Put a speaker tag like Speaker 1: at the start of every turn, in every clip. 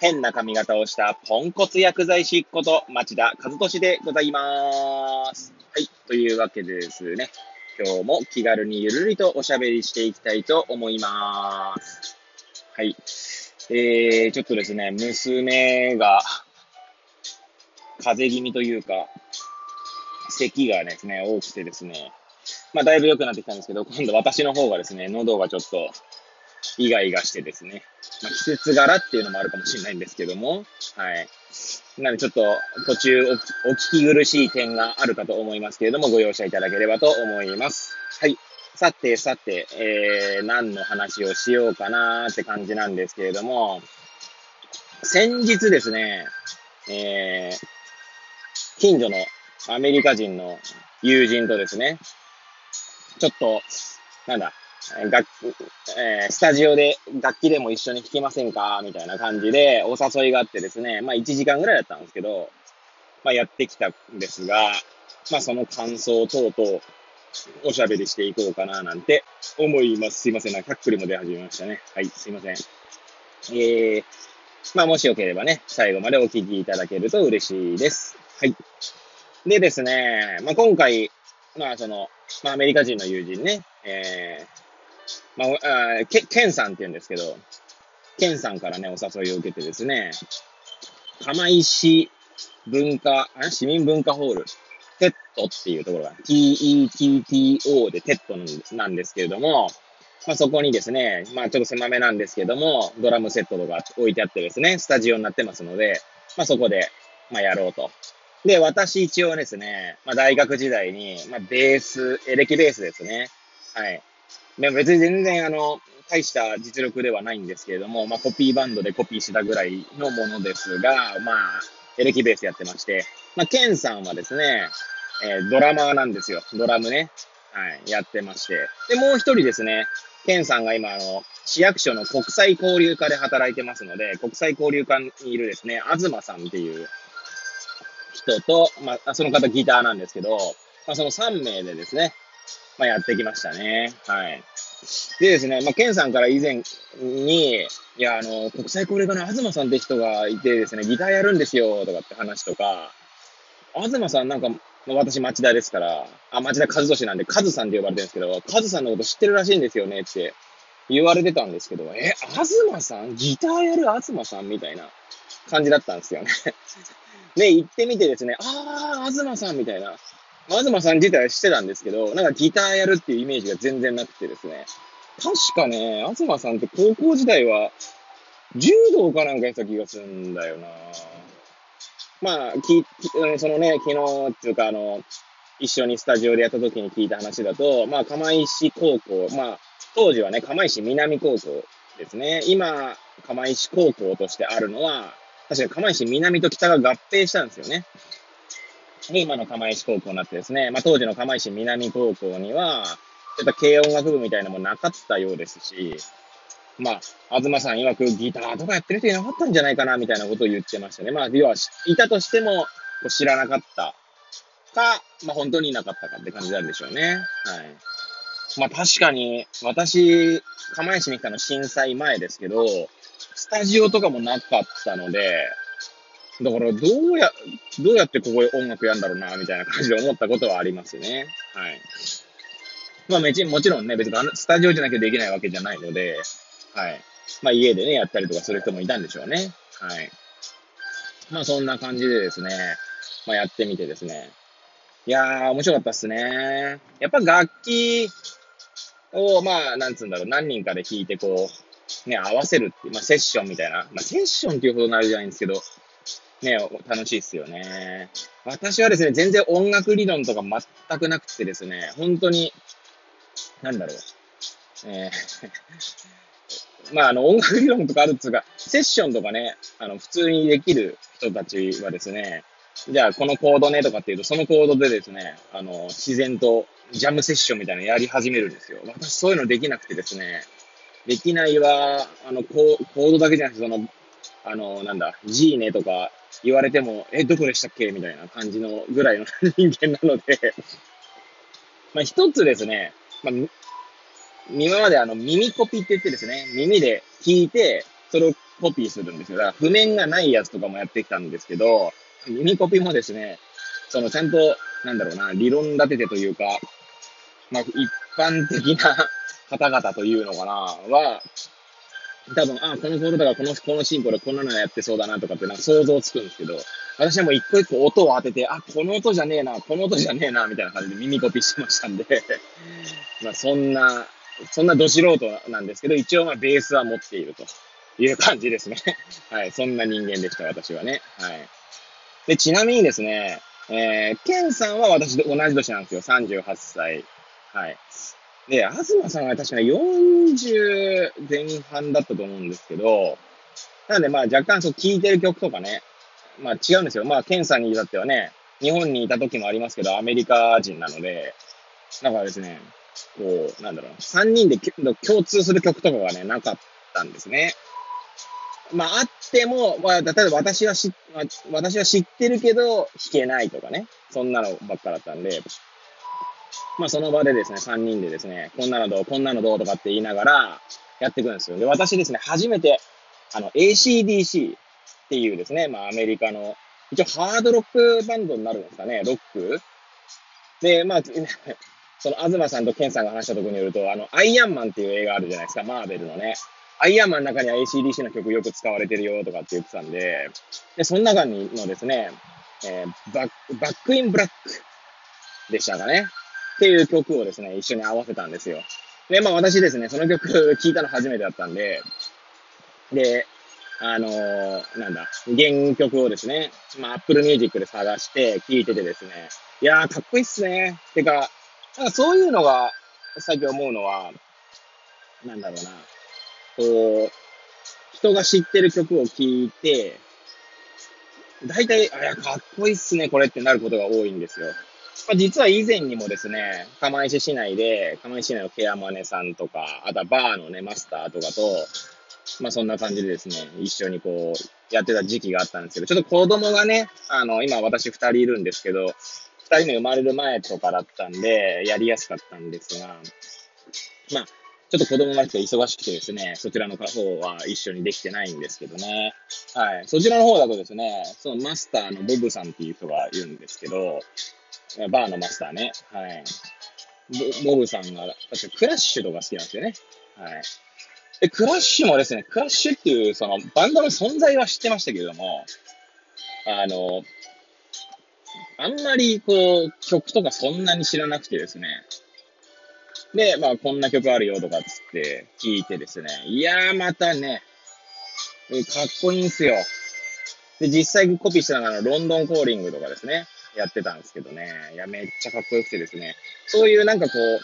Speaker 1: 変な髪型をしたポンコツ薬剤師こと町田和俊でございます。はい。というわけでですね、今日も気軽にゆるりとおしゃべりしていきたいと思います。はい。えー、ちょっとですね、娘が風邪気味というか、咳がですね、多くてですね、まあだいぶ良くなってきたんですけど、今度私の方がですね、喉がちょっとイガイガしてですね、まあ、季節柄っていうのもあるかもしれないんですけども、はい。なのでちょっと途中お聞き苦しい点があるかと思いますけれども、ご容赦いただければと思います。はい。さてさて、えー、何の話をしようかなーって感じなんですけれども、先日ですね、えー、近所のアメリカ人の友人とですね、ちょっと、なんだ、楽えー、スタジオで楽器でも一緒に弾きませんか？みたいな感じでお誘いがあってですね、まあ1時間ぐらいだったんですけど、まあやってきたんですが、まあその感想等々おしゃべりしていこうかななんて思います。すいません、なんか、かっくりも出始めましたね。はい、すいません。えー、まあもしよければね、最後までお聞きいただけると嬉しいです。はい。でですね、まあ今回、まあその、まあアメリカ人の友人ね、えー、まあ、あケケンさんって言うんですけど、ケンさんからね、お誘いを受けてですね、釜石文化、あ市民文化ホール、テットっていうところが、T-E-T-T-O でテットなんですけれども、まあそこにですね、まあちょっと狭めなんですけども、ドラムセットとか置いてあってですね、スタジオになってますので、まあそこで、まあやろうと。で、私一応ですね、まあ大学時代に、まあベース、エレキベースですね。はい。ね、別に全然あの、大した実力ではないんですけれども、まあコピーバンドでコピーしたぐらいのものですが、まあ、エレキベースやってまして、まあ、ケンさんはですね、えー、ドラマーなんですよ。ドラムね。はい、やってまして。で、もう一人ですね、ケンさんが今、あの、市役所の国際交流課で働いてますので、国際交流課にいるですね、東さんっていう人と、まあ、その方ギターなんですけど、まあ、その3名でですね、まあ、やってきましたね。はい。でですね、まあ、ケンさんから以前に、いや、あの、国際交流課の東さんって人がいてですね、ギターやるんですよ、とかって話とか、東さんなんか、まあ、私町田ですから、あ、町田和俊なんで、和さんって呼ばれてるんですけど、和さんのこと知ってるらしいんですよねって言われてたんですけど、え、東さん？ギターやる東さんみたいな感じだったんですよね。で、行ってみてですね、あー、東さんみたいな。東さん自体はしてたんですけど、なんかギターやるっていうイメージが全然なくてですね。確かね、東さんって高校時代は、柔道かなんかやった気がするんだよなまあ、き、そのね、昨日っていうか、あの、一緒にスタジオでやった時に聞いた話だと、まあ、釜石高校、まあ、当時はね、釜石南高校ですね。今、釜石高校としてあるのは、確か釜石南と北が合併したんですよね。で、今の釜石高校になってですね、まあ、当時の釜石南高校には、ちょっと軽音楽部みたいなのもなかったようですし、まあ、東さん曰くギターとかやってる人いなかったんじゃないかな、みたいなことを言ってましたね。まあ、要は、いたとしても、知らなかったか、まあ、本当にいなかったかって感じなんでしょうね。はい。まあ、確かに、私、釜石に来たの震災前ですけど、スタジオとかもなかったので、だから、どうや、どうやってここで音楽やんだろうな、みたいな感じで思ったことはありますね。はい。まあ、めち、もちろんね、別にあのスタジオじゃなきゃできないわけじゃないので、はい。まあ、家でね、やったりとかする人もいたんでしょうね。はい。まあ、そんな感じでですね、まあ、やってみてですね。いやー、面白かったっすね。やっぱ楽器を、まあ、なんつうんだろう、何人かで弾いて、こう、ね、合わせるっていう、まあ、セッションみたいな。まあ、セッションっていうほどなるじゃないんですけど、ね、楽しいっすよね。私はですね、全然音楽理論とか全くなくてですね、本当に、なんだろう。えー、まあ、あの、音楽理論とかあるっつうか、セッションとかね、あの、普通にできる人たちはですね、じゃあこのコードねとかっていうと、そのコードでですね、あの、自然とジャムセッションみたいなのやり始めるんですよ。私そういうのできなくてですね、できないは、あの、コードだけじゃなくて、その、あの、なんだ、G ねとか言われても、え、どこでしたっけ？みたいな感じのぐらいの人間なので まあ一つですね、まあ、今まであの耳コピって言ってですね、耳で聞いて、それをコピーするんですよ。だから譜面がないやつとかもやってきたんですけど、耳コピもですね、そのちゃんと、なんだろうな、理論立ててというか、まあ一般的な方々というのかな、は、多分、あ、このコードだかこの、このシンプルこんなのやってそうだなとかってなんか想像つくんですけど、私はもう一個一個音を当てて、あ、この音じゃねえな、この音じゃねえな、みたいな感じで耳コピしてましたんで まあそんな、そんなど素人なんですけど、一応まあベースは持っているという感じですね はい、そんな人間でした、私はね。はい。で、ちなみにですね、えー、ケンさんは私と同じ年なんですよ。38歳。はい。で、東さんは確か40前半だったと思うんですけど、なんでまあ若干そう聴いてる曲とかね、まあ違うんですよ。まあケンさんに至ってはね、日本にいた時もありますけど、アメリカ人なので、だからですね、こう、なんだろう、3人で共通する曲とかがね、なかったんですね。まあ、あっても、まあ、例えば私は知、私は知ってるけど、弾けないとかね。そんなのばっかだったんで、まあ、その場でですね、3人でですね、こんなのどう、こんなのどうとかって言いながら、やっていくんですよ。で、私ですね、初めて、あの、ACDC っていうですね、まあ、アメリカの、一応ハードロックバンドになるんですかね、ロック？で、まあ、その、東さんとケンさんが話したところによると、あの、アイアンマンっていう映画あるじゃないですか、マーベルのね。アイアンマンの中には ACDC の曲よく使われてるよとかって言ってたんで、で、その中にのですね、えー、バック、バックインブラックでしたかね。っていう曲をですね、一緒に合わせたんですよ。で、まあ私ですね、その曲 聴いたの初めてだったんで、で、あのー、なんだ、原曲をですね、まあ Apple Music で探して聴いててですね、いやーかっこいいっすね。てか、なんかそういうのが、最近思うのは、なんだろうな、こう、人が知ってる曲を聴いて、大体、あ、いや、かっこいいっすね、これってなることが多いんですよ。まあ、実は以前にもですね、釜石市内で、釜石市内のケアマネさんとか、あとはバーのね、マスターとかと、まあそんな感じでですね、一緒にこう、やってた時期があったんですけど、ちょっと子供がね、あの、今私二人いるんですけど、二人目生まれる前とかだったんで、やりやすかったんですが、まあ、ちょっと子供が来て忙しくてですね、そちらの方は一緒にできてないんですけどね。はい。そちらの方だとですね、そのマスターのボブさんっていう人がいるんですけど、バーのマスターね。はい。ボブさんが、確かクラッシュとか好きなんですよね。はい。で、クラッシュもですね、クラッシュっていうそのバンドの存在は知ってましたけれども、あの、あんまりこう、曲とかそんなに知らなくてですね、で、まあ、こんな曲あるよとかっつって聞いてですね。いやー、またね、かっこいいんすよ。で、実際コピーしたのが、ロンドンコーリングとかですね。やってたんですけどね。いや、めっちゃかっこよくてですね。そういうなんかこう、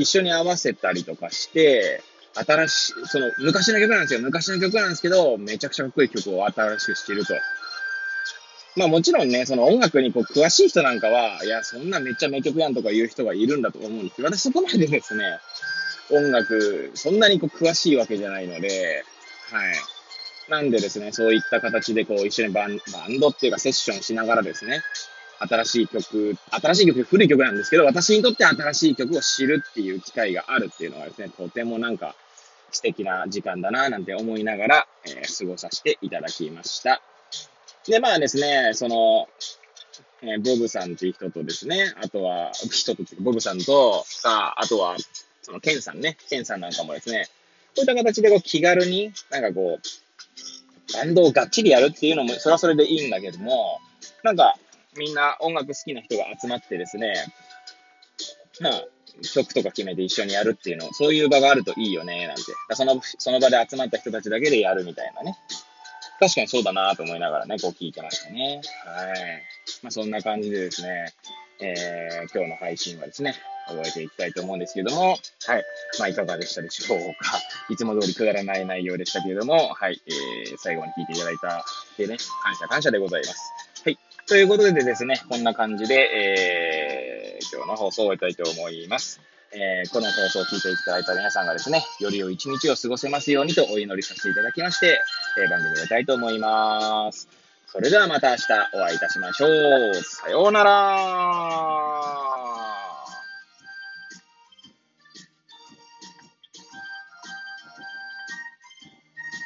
Speaker 1: 一緒に合わせたりとかして、新しい、その、昔の曲なんですよ。昔の曲なんですけど、めちゃくちゃかっこいい曲を新しくしてると。まあもちろんね、その音楽にこう詳しい人なんかは、いや、そんなめっちゃ名曲やんとか言う人がいるんだと思うんですけど、私そこまでですね、音楽、そんなにこう詳しいわけじゃないので、はい。なんでですね、そういった形でこう一緒にバンドっていうかセッションしながらですね、新しい曲、新しい曲、古い曲なんですけど、私にとって新しい曲を知るっていう機会があるっていうのはですね、とてもなんか素敵な時間だななんて思いながら、えー、過ごさせていただきました。で、まあですね、その、えー、ボブさんっていう人とですね、あとは、人と、ボブさんと、さあ、あとは、その、ケンさんね、ケンさんなんかもですね、こういった形でこう気軽に、なんかこう、バンドをがっちりやるっていうのも、それはそれでいいんだけども、なんか、みんな音楽好きな人が集まってですね、まあ、曲とか決めて一緒にやるっていうの、そういう場があるといいよね、なんて。その、その場で集まった人たちだけでやるみたいなね。確かにそうだなと思いながらね、こう聞いてましたね。はい。まあそんな感じでですね、えー、今日の配信はですね、終えていきたいと思うんですけども、はい。まあいかがでしたでしょうか。いつも通りくだらない内容でしたけれども、はい。えー、最後に聞いていただいたでね、感謝感謝でございます。はい。ということでですね、こんな感じで、えー、今日の放送を終えたいと思います。えー、この放送を聞いていただいた皆さんがですね、より良い一日を過ごせますようにとお祈りさせていただきまして、えー、番組を終えたいと思います。それではまた明日お会いいたしましょう。さようなら